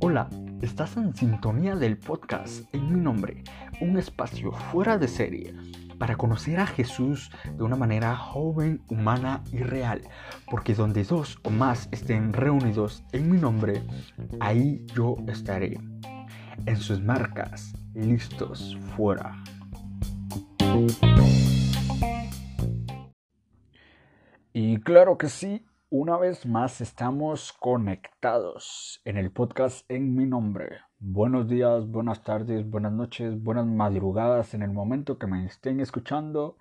Hola, estás en sintonía del podcast en mi nombre, un espacio fuera de serie para conocer a Jesús de una manera joven, humana y real, porque donde dos o más estén reunidos en mi nombre, ahí yo estaré. En sus marcas, listos, fuera. Y claro que sí, una vez más estamos conectados en el podcast en mi nombre. Buenos días, buenas tardes, buenas noches, buenas madrugadas en el momento que me estén escuchando.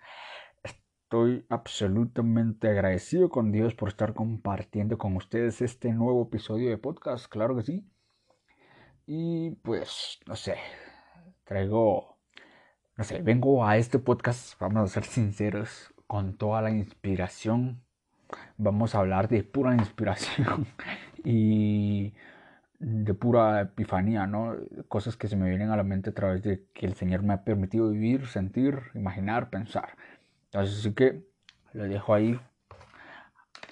Estoy absolutamente agradecido con Dios por estar compartiendo con ustedes este nuevo episodio de podcast, claro que sí. Y pues, no sé, traigo, no sé, vengo a este podcast, vamos a ser sinceros, con toda la inspiración vamos a hablar de pura inspiración y de pura epifanía, ¿no? Cosas que se me vienen a la mente a través de que el Señor me ha permitido vivir, sentir, imaginar, pensar. Así que lo dejo ahí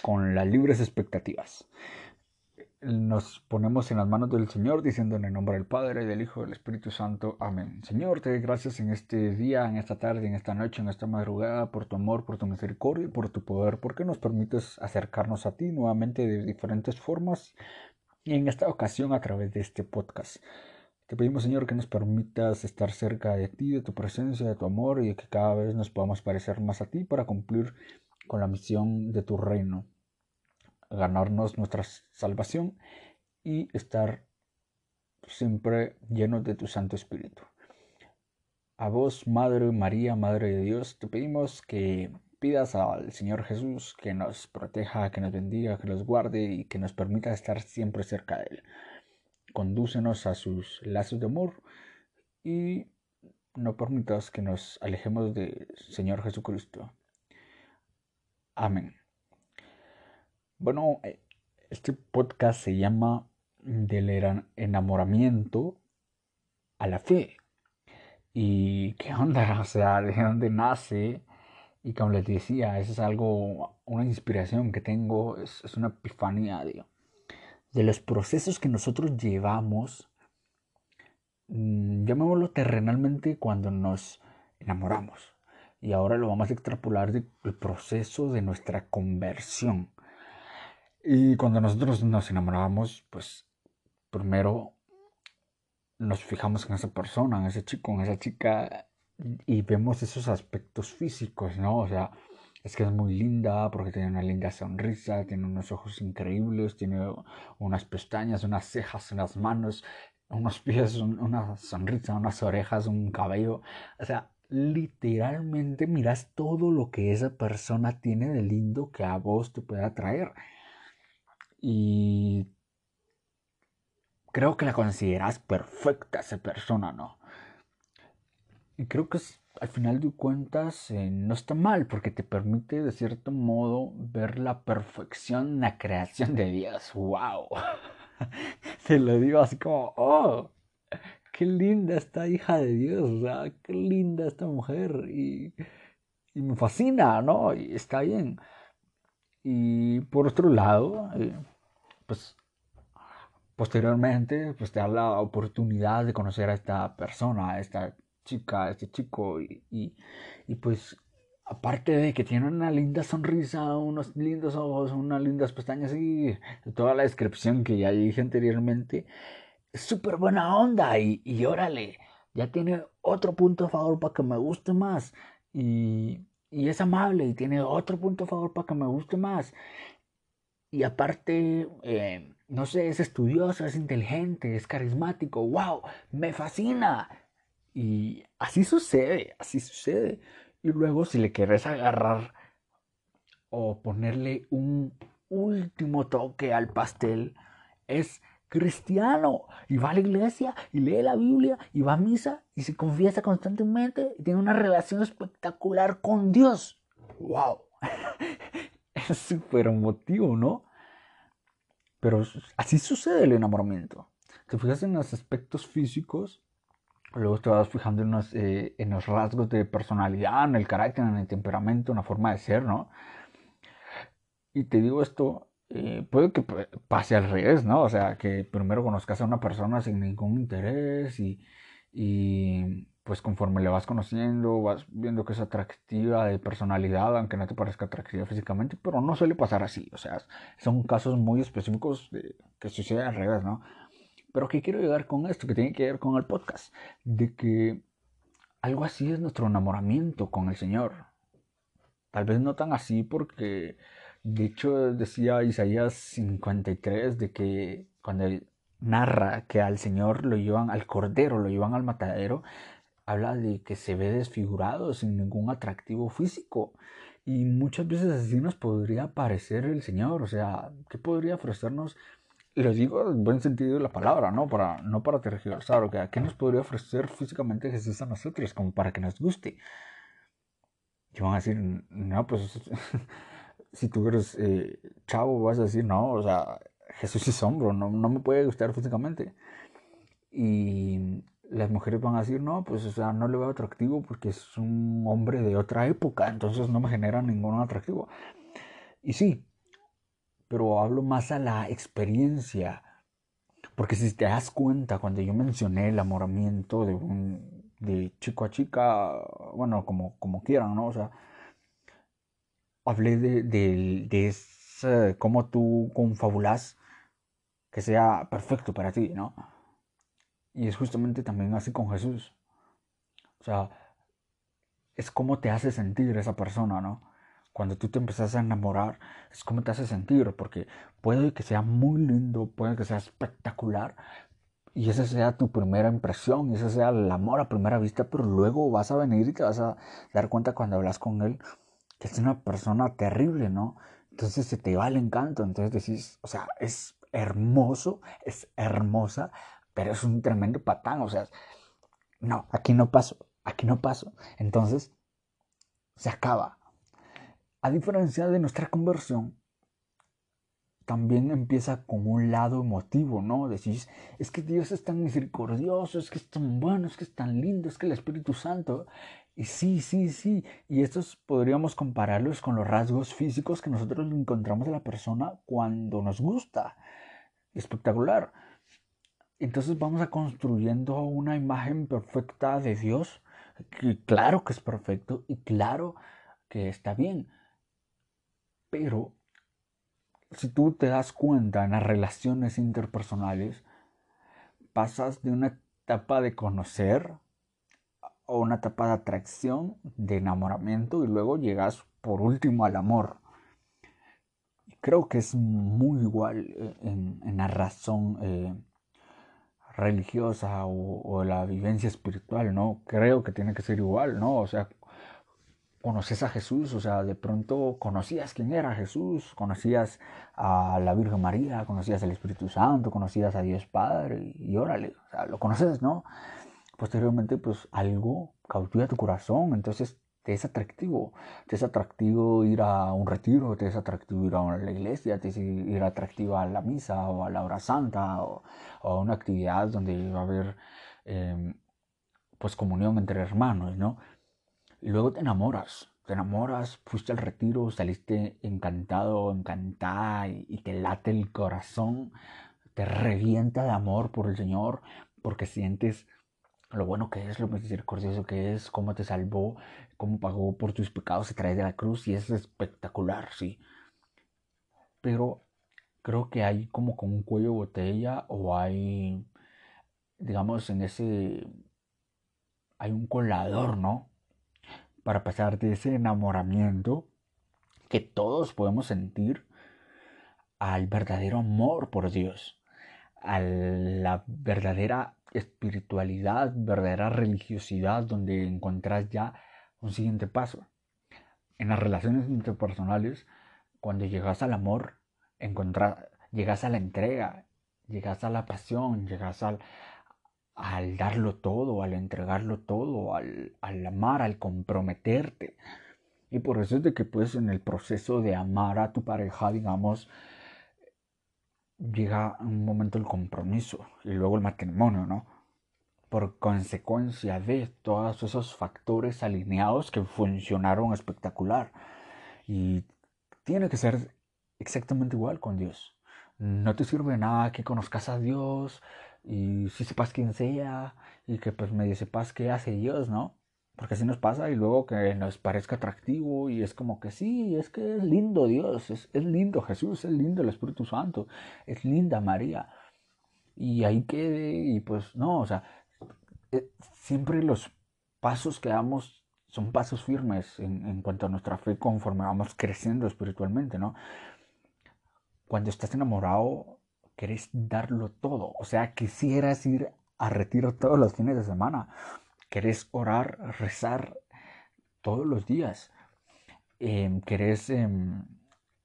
con las libres expectativas nos ponemos en las manos del Señor diciendo en el nombre del Padre, del Hijo, del Espíritu Santo. Amén. Señor, te doy gracias en este día, en esta tarde, en esta noche, en esta madrugada, por tu amor, por tu misericordia y por tu poder, porque nos permites acercarnos a ti nuevamente de diferentes formas y en esta ocasión a través de este podcast. Te pedimos, Señor, que nos permitas estar cerca de ti, de tu presencia, de tu amor y de que cada vez nos podamos parecer más a ti para cumplir con la misión de tu reino ganarnos nuestra salvación y estar siempre llenos de tu Santo Espíritu. A vos, Madre María, Madre de Dios, te pedimos que pidas al Señor Jesús que nos proteja, que nos bendiga, que nos guarde y que nos permita estar siempre cerca de Él. Condúcenos a sus lazos de amor y no permitas que nos alejemos del Señor Jesucristo. Amén. Bueno, eh, este podcast se llama Del enamoramiento a la fe. ¿Y qué onda? O sea, de dónde nace. Y como les decía, eso es algo, una inspiración que tengo, es, una epifanía de, de los procesos que nosotros llevamos, mm, llamémoslo terrenalmente, cuando nos enamoramos. Y ahora lo vamos a extrapolar del proceso de nuestra conversión. Y cuando nosotros nos enamorábamos, pues primero nos fijamos en esa persona, en ese chico, en esa chica y vemos esos aspectos físicos, ¿no? O sea, es que es muy linda porque tiene una linda sonrisa, tiene unos ojos increíbles, tiene unas pestañas, unas cejas, unas manos, unos pies, una sonrisa, unas orejas, un cabello. O sea, literalmente miras todo lo que esa persona tiene de lindo que a vos te puede atraer y creo que la consideras perfecta esa persona, ¿no? Y creo que al final de cuentas eh, no está mal porque te permite de cierto modo ver la perfección la creación de Dios. ¡Wow! Se lo digo así como, ¡oh! ¡Qué linda esta hija de Dios! ¡qué linda esta mujer! Y, y me fascina, ¿no? Y está bien. Y por otro lado, eh, pues posteriormente, pues te da la oportunidad de conocer a esta persona, a esta chica, a este chico y, y, pues aparte de que tiene una linda sonrisa, unos lindos ojos, unas lindas pestañas y toda la descripción que ya dije anteriormente, es súper buena onda y, y órale, ya tiene otro punto a favor para que me guste más. Y, y es amable y tiene otro punto a favor para que me guste más. Y aparte, eh, no sé, es estudioso, es inteligente, es carismático, wow, me fascina. Y así sucede, así sucede. Y luego si le quieres agarrar o ponerle un último toque al pastel, es cristiano y va a la iglesia y lee la Biblia y va a misa y se confiesa constantemente y tiene una relación espectacular con Dios. ¡Wow! Es súper emotivo, ¿no? Pero así sucede el enamoramiento. Te fijas en los aspectos físicos, luego te vas fijando en los, eh, en los rasgos de personalidad, en el carácter, en el temperamento, en la forma de ser, ¿no? Y te digo esto eh, puede que pase al revés, ¿no? O sea, que primero conozcas a una persona sin ningún interés y, y pues conforme le vas conociendo, vas viendo que es atractiva de personalidad, aunque no te parezca atractiva físicamente, pero no suele pasar así, o sea, son casos muy específicos de, que sucede al revés, ¿no? Pero ¿qué quiero llegar con esto? Que tiene que ver con el podcast, de que algo así es nuestro enamoramiento con el Señor. Tal vez no tan así porque de hecho, decía Isaías 53 de que cuando él narra que al Señor lo llevan al cordero, lo llevan al matadero, habla de que se ve desfigurado, sin ningún atractivo físico. Y muchas veces así nos podría parecer el Señor, o sea, ¿qué podría ofrecernos? Lo digo en buen sentido de la palabra, ¿no? Para, no para tergiversar, o sea, ¿qué nos podría ofrecer físicamente Jesús a nosotros como para que nos guste? Y van a decir, no, pues si tú eres eh, chavo, vas a decir, no, o sea, Jesús es hombro, no, no me puede gustar físicamente. Y las mujeres van a decir, no, pues, o sea, no le veo atractivo porque es un hombre de otra época, entonces no me genera ningún atractivo. Y sí, pero hablo más a la experiencia. Porque si te das cuenta, cuando yo mencioné el enamoramiento de un de chico a chica, bueno, como, como quieran, ¿no? O sea, hablé de, de, cómo tú confabulas que sea perfecto para ti, ¿no? Y es justamente también así con Jesús. O sea, es como te hace sentir esa persona, ¿no? Cuando tú te empezás a enamorar, es como te hace sentir, porque puede que sea muy lindo, puede que sea espectacular, y esa sea tu primera impresión, y ese sea el amor a primera vista, pero luego vas a venir y te vas a dar cuenta cuando hablas con él que es una persona terrible, ¿no? Entonces se te va el encanto, entonces decís, o sea, es hermoso, es hermosa, pero es un tremendo patán, o sea, no, aquí no paso, aquí no paso. Entonces, se acaba. A diferencia de nuestra conversión, también empieza con un lado emotivo, ¿no? Decís, es que Dios es tan misericordioso, es que es tan bueno, es que es tan lindo, es que el Espíritu Santo y sí, sí, sí. Y estos podríamos compararlos con los rasgos físicos que nosotros encontramos en la persona cuando nos gusta. Espectacular. Entonces vamos a construyendo una imagen perfecta de Dios. Que claro que es perfecto y claro que está bien. Pero si tú te das cuenta en las relaciones interpersonales, pasas de una etapa de conocer o una etapa de atracción, de enamoramiento y luego llegas por último al amor. Creo que es muy igual eh, en, la razón eh, religiosa o, la vivencia espiritual, ¿no? Creo que tiene que ser igual, ¿no? O sea, conoces a Jesús, o sea, de pronto conocías quién era Jesús, conocías a la Virgen María, conocías al Espíritu Santo, conocías a Dios Padre y, y órale, o sea, lo conoces, ¿no? Posteriormente pues algo cautiva tu corazón, entonces te es atractivo, te es atractivo ir a un retiro, te es atractivo ir a la iglesia, te es ir atractivo a la misa o a la hora santa o, a una actividad donde va a haber em, pues comunión entre hermanos, ¿no? Y luego te enamoras, te enamoras, fuiste al retiro, saliste encantado, encantada y, y te late el corazón, te revienta de amor por el Señor porque sientes lo bueno que es, lo misericordioso que es, cómo te salvó, cómo pagó por tus pecados a través de la cruz y es espectacular, sí. Pero creo que hay como con un cuello de botella o hay, digamos, en ese, hay un colador, ¿no? Para pasar de ese enamoramiento que todos podemos sentir al verdadero amor por Dios, a la verdadera espiritualidad, verdadera religiosidad, donde encontrás ya un siguiente paso. En las relaciones interpersonales, cuando llegas al amor, llegas a la entrega, llegas a la pasión, llegas al, al darlo todo, al entregarlo todo, al, al amar, al comprometerte. Y por eso es de que pues en el proceso de amar a tu pareja, digamos, llega un momento el compromiso y luego el matrimonio, ¿no? Por consecuencia de todos esos factores alineados que funcionaron espectacular. Y tiene que ser exactamente igual con Dios. No te sirve nada que conozcas a Dios y si sepas quién sea y que pues medio sepas qué hace Dios, ¿no? Porque así nos pasa y luego que nos parezca atractivo y es como que sí, es que es lindo Dios, es, es lindo Jesús, es lindo el Espíritu Santo, es linda María. Y ahí quede y pues no, o sea, eh, siempre los pasos que damos son pasos firmes en, en, cuanto a nuestra fe conforme vamos creciendo espiritualmente, ¿no? Cuando estás enamorado, querés darlo todo. O sea, quisieras ir a retiro todos los fines de semana. Querés orar, rezar todos los días. Eh, querés eh,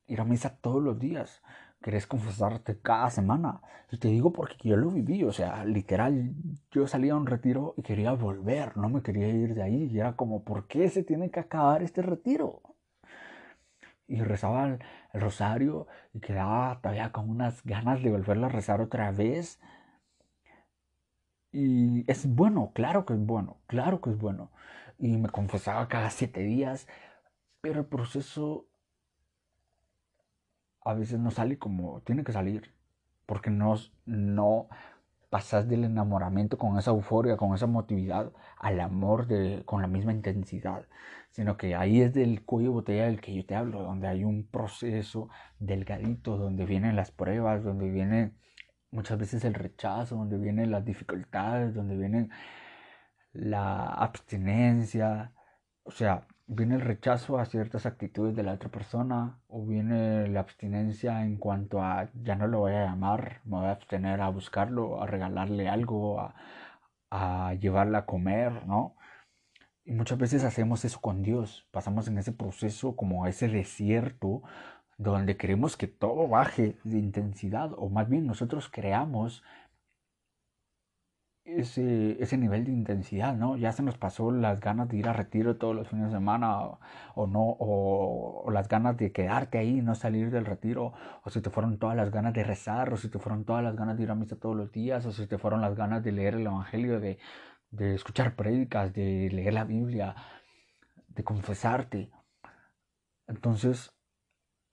ir a misa todos los días querés confesarte cada semana. Y te digo porque yo lo viví, o sea, literal, yo salía a un retiro y quería volver, no me quería ir de ahí. Y era como, ¿por qué se tiene que acabar este retiro? Y rezaba el, rosario y quedaba todavía con unas ganas de volverlo a rezar otra vez. Y es bueno, claro que es bueno, claro que es bueno. Y me confesaba cada siete días, pero el proceso a veces no sale como tiene que salir, porque no, no pasas del enamoramiento con esa euforia, con esa motividad, al amor de, con la misma intensidad, sino que ahí es del cuello botella del que yo te hablo, donde hay un proceso delgadito, donde vienen las pruebas, donde viene muchas veces el rechazo, donde vienen las dificultades, donde viene la abstinencia, o sea, viene el rechazo a ciertas actitudes de la otra persona o viene la abstinencia en cuanto a ya no lo voy a llamar, me voy a abstener a buscarlo, a regalarle algo, a, a llevarla a comer, ¿no? Y muchas veces hacemos eso con Dios, pasamos en ese proceso como ese desierto donde queremos que todo baje de intensidad o más bien nosotros creamos ese, ese nivel de intensidad, ¿no? Ya se nos pasó las ganas de ir a retiro todos los fines de semana o, no, o, las ganas de quedarte ahí y no salir del retiro, o si te fueron todas las ganas de rezar, o si te fueron todas las ganas de ir a misa todos los días, o si te fueron las ganas de leer el Evangelio, de, de escuchar prédicas, de leer la Biblia, de confesarte. Entonces,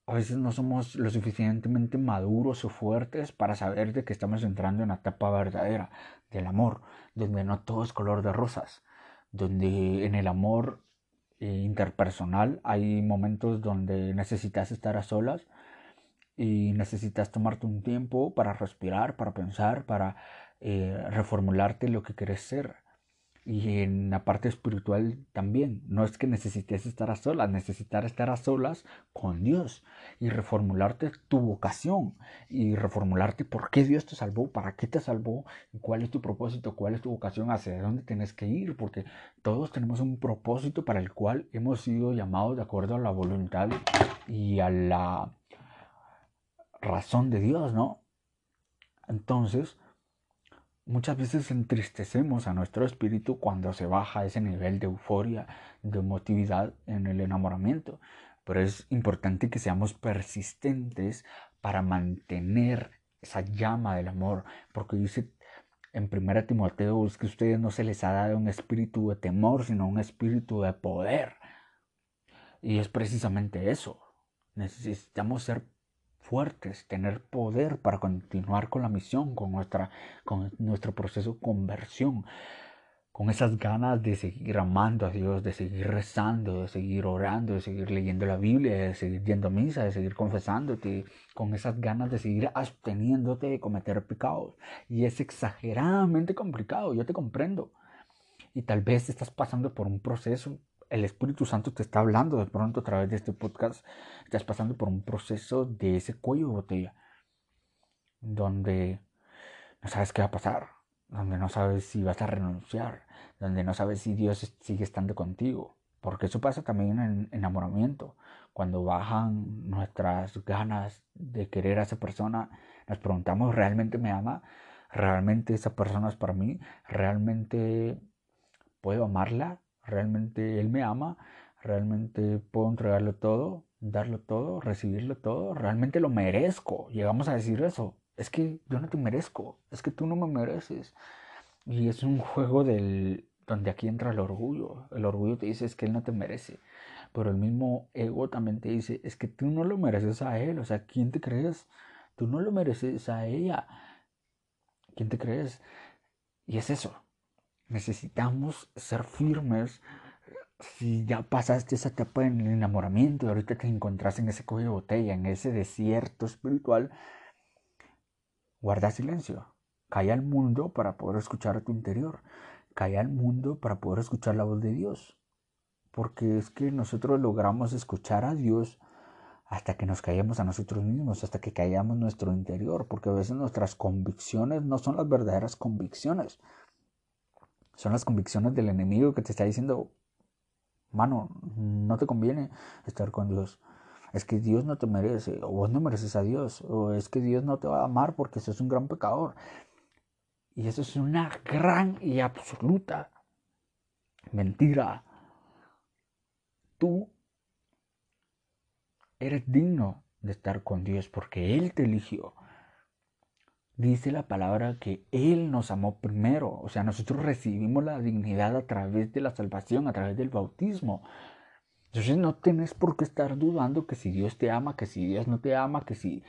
a veces no somos lo suficientemente maduros o fuertes para saber de que estamos entrando en la etapa verdadera del amor, donde no todo es color de rosas, donde en el amor eh, interpersonal hay momentos donde necesitas estar a solas y necesitas tomarte un tiempo para respirar, para pensar, para eh, reformularte lo que quieres ser y en la parte espiritual también. No es que necesites estar a solas, necesitar estar a solas con Dios y reformularte tu vocación y reformularte por qué Dios te salvó, para qué te salvó, cuál es tu propósito, cuál es tu vocación, hacia dónde tienes que ir, porque todos tenemos un propósito para el cual hemos sido llamados de acuerdo a la voluntad y a la razón de Dios, ¿no? Entonces, Muchas veces entristecemos a nuestro espíritu cuando se baja ese nivel de euforia, de emotividad en el enamoramiento, pero es importante que seamos persistentes para mantener esa llama del amor, porque dice en 1 Timoteo es que a ustedes no se les ha dado un espíritu de temor, sino un espíritu de poder. Y es precisamente eso. Necesitamos ser fuertes, tener poder para continuar con la misión, con, nuestra, con nuestro proceso de conversión, con esas ganas de seguir amando a Dios, de seguir rezando, de seguir orando, de seguir leyendo la Biblia, de seguir yendo a misa, de seguir confesándote, con esas ganas de seguir absteniéndote de cometer pecados. Y es exageradamente complicado, yo te comprendo. Y tal vez estás pasando por un proceso el Espíritu Santo te está hablando de pronto a través de este podcast, estás pasando por un proceso de ese cuello de botella, donde no sabes qué va a pasar, donde no sabes si vas a renunciar, donde no sabes si Dios sigue estando contigo, porque eso pasa también en enamoramiento, cuando bajan nuestras ganas de querer a esa persona, nos preguntamos, ¿realmente me ama? ¿Realmente esa persona es para mí? ¿Realmente puedo amarla? Realmente Él me ama, realmente puedo entregarlo todo, darlo todo, recibirlo todo, realmente lo merezco. Llegamos a decir eso. Es que yo no te merezco, es que tú no me mereces. Y es un juego del donde aquí entra el orgullo. El orgullo te dice es que él no te merece. pero el mismo ego también te dice, es que tú no lo mereces a él, o sea, ¿quién te crees? Tú no lo mereces a ella. ¿Quién te crees? Y es eso. Necesitamos ser firmes. Si ya pasaste esa etapa en el enamoramiento y ahorita te encontrás en ese cuello de botella, en ese desierto espiritual, guarda silencio. Calla al mundo para poder escuchar a tu interior. Calla al mundo para poder escuchar la voz de Dios. Porque es que nosotros logramos escuchar a Dios hasta que nos callamos a nosotros mismos, hasta que callamos nuestro interior, porque a veces nuestras convicciones no son las verdaderas convicciones. Son las convicciones del enemigo que te está diciendo, mano, no te conviene estar con Dios. Es que Dios no te merece, o vos no mereces a Dios, o es que Dios no te va a amar porque sos un gran pecador. Y eso es una gran y absoluta mentira. Tú eres digno de estar con Dios porque Él te eligió. Dice la palabra que Él nos amó primero. O sea, nosotros recibimos la dignidad a través de la salvación, a través del bautismo. Entonces no tienes por qué estar dudando que si Dios te ama, que si Dios no te ama, que si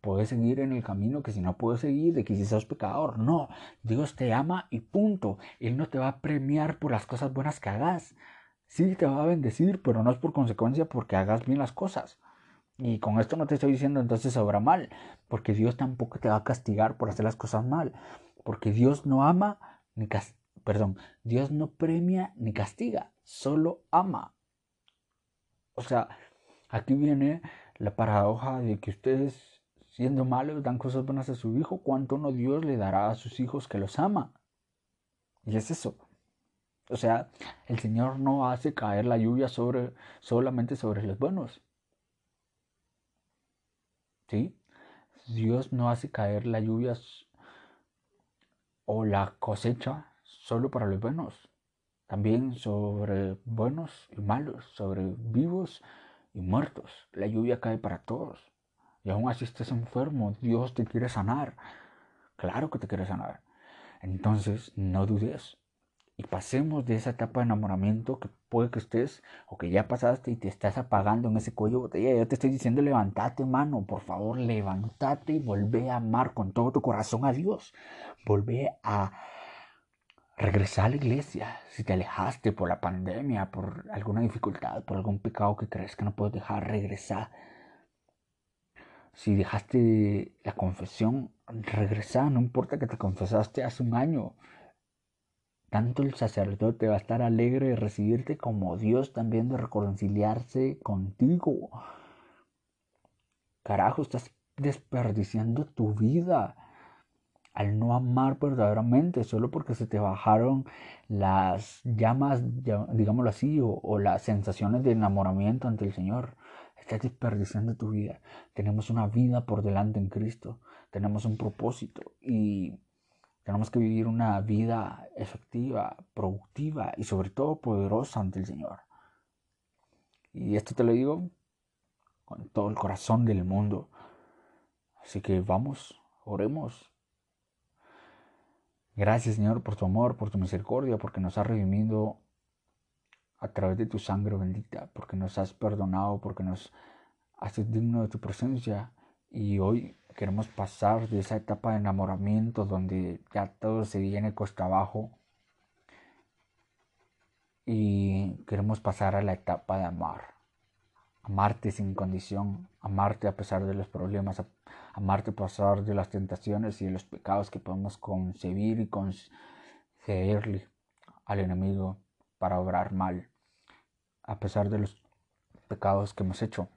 puedes seguir en el camino, que si no puedes seguir, de que si sos pecador. No, Dios te ama y punto. Él no te va a premiar por las cosas buenas que hagas. Sí, te va a bendecir, pero no es por consecuencia porque hagas bien las cosas. Y con esto no te estoy diciendo entonces obra mal, porque Dios tampoco te va a castigar por hacer las cosas mal, porque Dios no ama ni perdón, Dios no premia ni castiga, solo ama. O sea, aquí viene la paradoja de que ustedes, siendo malos, dan cosas buenas a su hijo. ¿Cuánto no Dios le dará a sus hijos que los ama? Y es eso. O sea, el Señor no hace caer la lluvia sobre, solamente sobre los buenos. ¿Sí? Dios no hace caer la lluvia o la cosecha solo para los buenos también sobre buenos y malos, sobre vivos y muertos. La lluvia cae para todos. Y aún así estés enfermo, Dios te quiere sanar. Claro que te quiere sanar. Entonces, no dudes. Y pasemos de esa etapa de enamoramiento que puede que estés o que ya pasaste y te estás apagando en ese cuello botella. Yo te estoy diciendo, levántate, mano. Por favor, levántate y volvé a amar con todo tu corazón a Dios. Volvé a Regresa a la iglesia. Si te alejaste por la pandemia, por alguna dificultad, por algún pecado que crees que no puedes dejar, regresa. Si dejaste la confesión, regresa. No importa que te confesaste hace un año. Tanto el sacerdote va a estar alegre de recibirte como Dios también de reconciliarse contigo. Carajo, estás desperdiciando tu vida al no amar verdaderamente, solo porque se te bajaron las llamas, digámoslo así, o, las sensaciones de enamoramiento ante el Señor. Estás desperdiciando tu vida. Tenemos una vida por delante en Cristo. Tenemos un propósito y tenemos que vivir una vida efectiva, productiva y sobre todo poderosa ante el Señor. Y esto te lo digo con todo el corazón del mundo. Así que vamos, oremos Gracias Señor por tu amor, por tu misericordia, porque nos has redimido a través de tu sangre bendita, porque nos has perdonado, porque nos haces digno de tu presencia. Y hoy queremos pasar de esa etapa de enamoramiento donde ya todo se viene costa abajo. Y queremos pasar a la etapa de amar amarte sin condición, amarte a pesar de los problemas, amarte a pesar de las tentaciones y de los pecados que podemos concebir y concederle al enemigo para obrar mal, a pesar de los pecados que hemos hecho.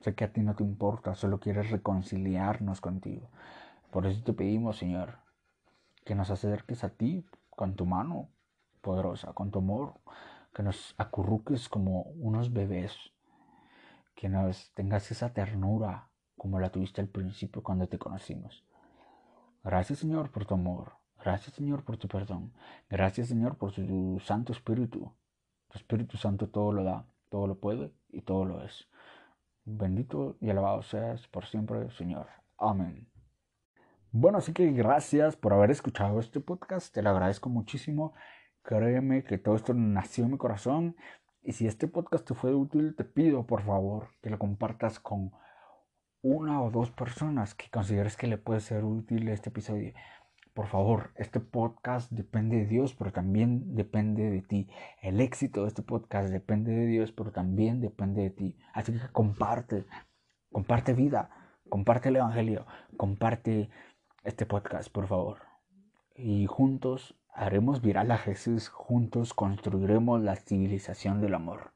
Sé que a ti no te importa, solo quieres reconciliarnos contigo. Por eso te pedimos, Señor, que nos acerques a ti con tu mano poderosa, con tu amor, que nos acurruques como unos bebés que nos tengas esa ternura como la tuviste al principio cuando te conocimos. Gracias Señor por tu amor. Gracias Señor por tu perdón. Gracias Señor por tu Santo Espíritu. Tu Espíritu Santo todo lo da, todo lo puede y todo lo es. Bendito y alabado seas por siempre, Señor. Amén. Bueno, así que gracias por haber escuchado este podcast. Te lo agradezco muchísimo. Créeme que todo esto nació en mi corazón Y si este podcast te fue útil, te pido por favor que lo compartas con una o dos personas que consideres que le puede ser útil este episodio. Por favor, este podcast depende de Dios, pero también depende de ti. El éxito de este podcast depende de Dios, pero también depende de ti. Así que comparte, comparte vida, comparte el Evangelio, comparte este podcast, por favor. Y juntos haremos viral a Jesús, juntos construiremos la civilización del amor.